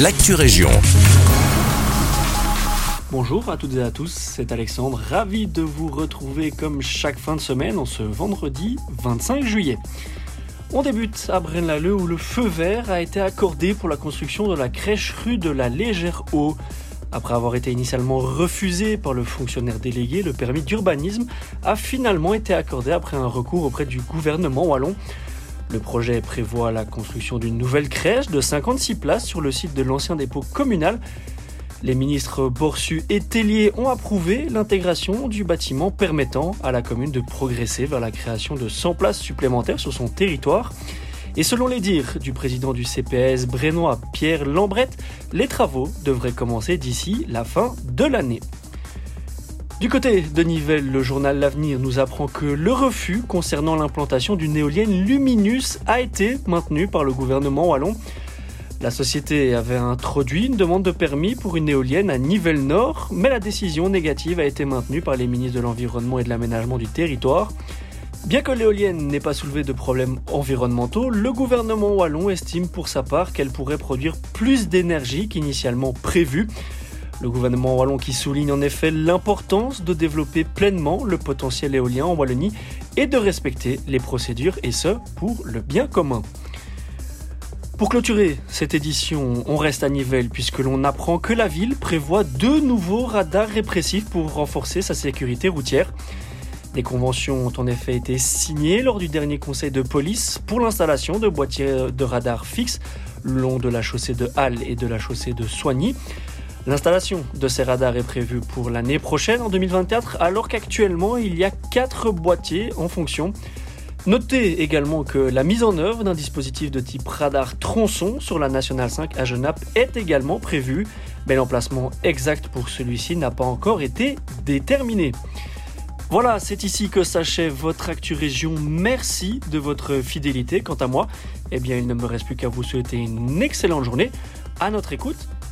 l'actu région. Bonjour à toutes et à tous, c'est Alexandre, ravi de vous retrouver comme chaque fin de semaine en ce vendredi 25 juillet. On débute à Braine-l'Alleud où le feu vert a été accordé pour la construction de la crèche rue de la Légère Eau. Après avoir été initialement refusé par le fonctionnaire délégué, le permis d'urbanisme a finalement été accordé après un recours auprès du gouvernement wallon. Le projet prévoit la construction d'une nouvelle crèche de 56 places sur le site de l'ancien dépôt communal. Les ministres Borsu et Tellier ont approuvé l'intégration du bâtiment permettant à la commune de progresser vers la création de 100 places supplémentaires sur son territoire. Et selon les dires du président du CPS brénois Pierre Lambrette, les travaux devraient commencer d'ici la fin de l'année. Du côté de Nivelles, le journal L'Avenir nous apprend que le refus concernant l'implantation d'une éolienne Luminus a été maintenu par le gouvernement wallon. La société avait introduit une demande de permis pour une éolienne à Nivelles Nord, mais la décision négative a été maintenue par les ministres de l'Environnement et de l'Aménagement du territoire. Bien que l'éolienne n'ait pas soulevé de problèmes environnementaux, le gouvernement wallon estime pour sa part qu'elle pourrait produire plus d'énergie qu'initialement prévu. Le gouvernement wallon qui souligne en effet l'importance de développer pleinement le potentiel éolien en Wallonie et de respecter les procédures et ce pour le bien commun. Pour clôturer cette édition, on reste à Nivelles puisque l'on apprend que la ville prévoit deux nouveaux radars répressifs pour renforcer sa sécurité routière. Des conventions ont en effet été signées lors du dernier conseil de police pour l'installation de boîtiers de radars fixes le long de la chaussée de Halle et de la chaussée de Soigny. L'installation de ces radars est prévue pour l'année prochaine, en 2024, alors qu'actuellement il y a 4 boîtiers en fonction. Notez également que la mise en œuvre d'un dispositif de type radar tronçon sur la Nationale 5 à Genappe est également prévue, mais l'emplacement exact pour celui-ci n'a pas encore été déterminé. Voilà, c'est ici que s'achève votre Actu Région. Merci de votre fidélité. Quant à moi, eh bien, il ne me reste plus qu'à vous souhaiter une excellente journée. À notre écoute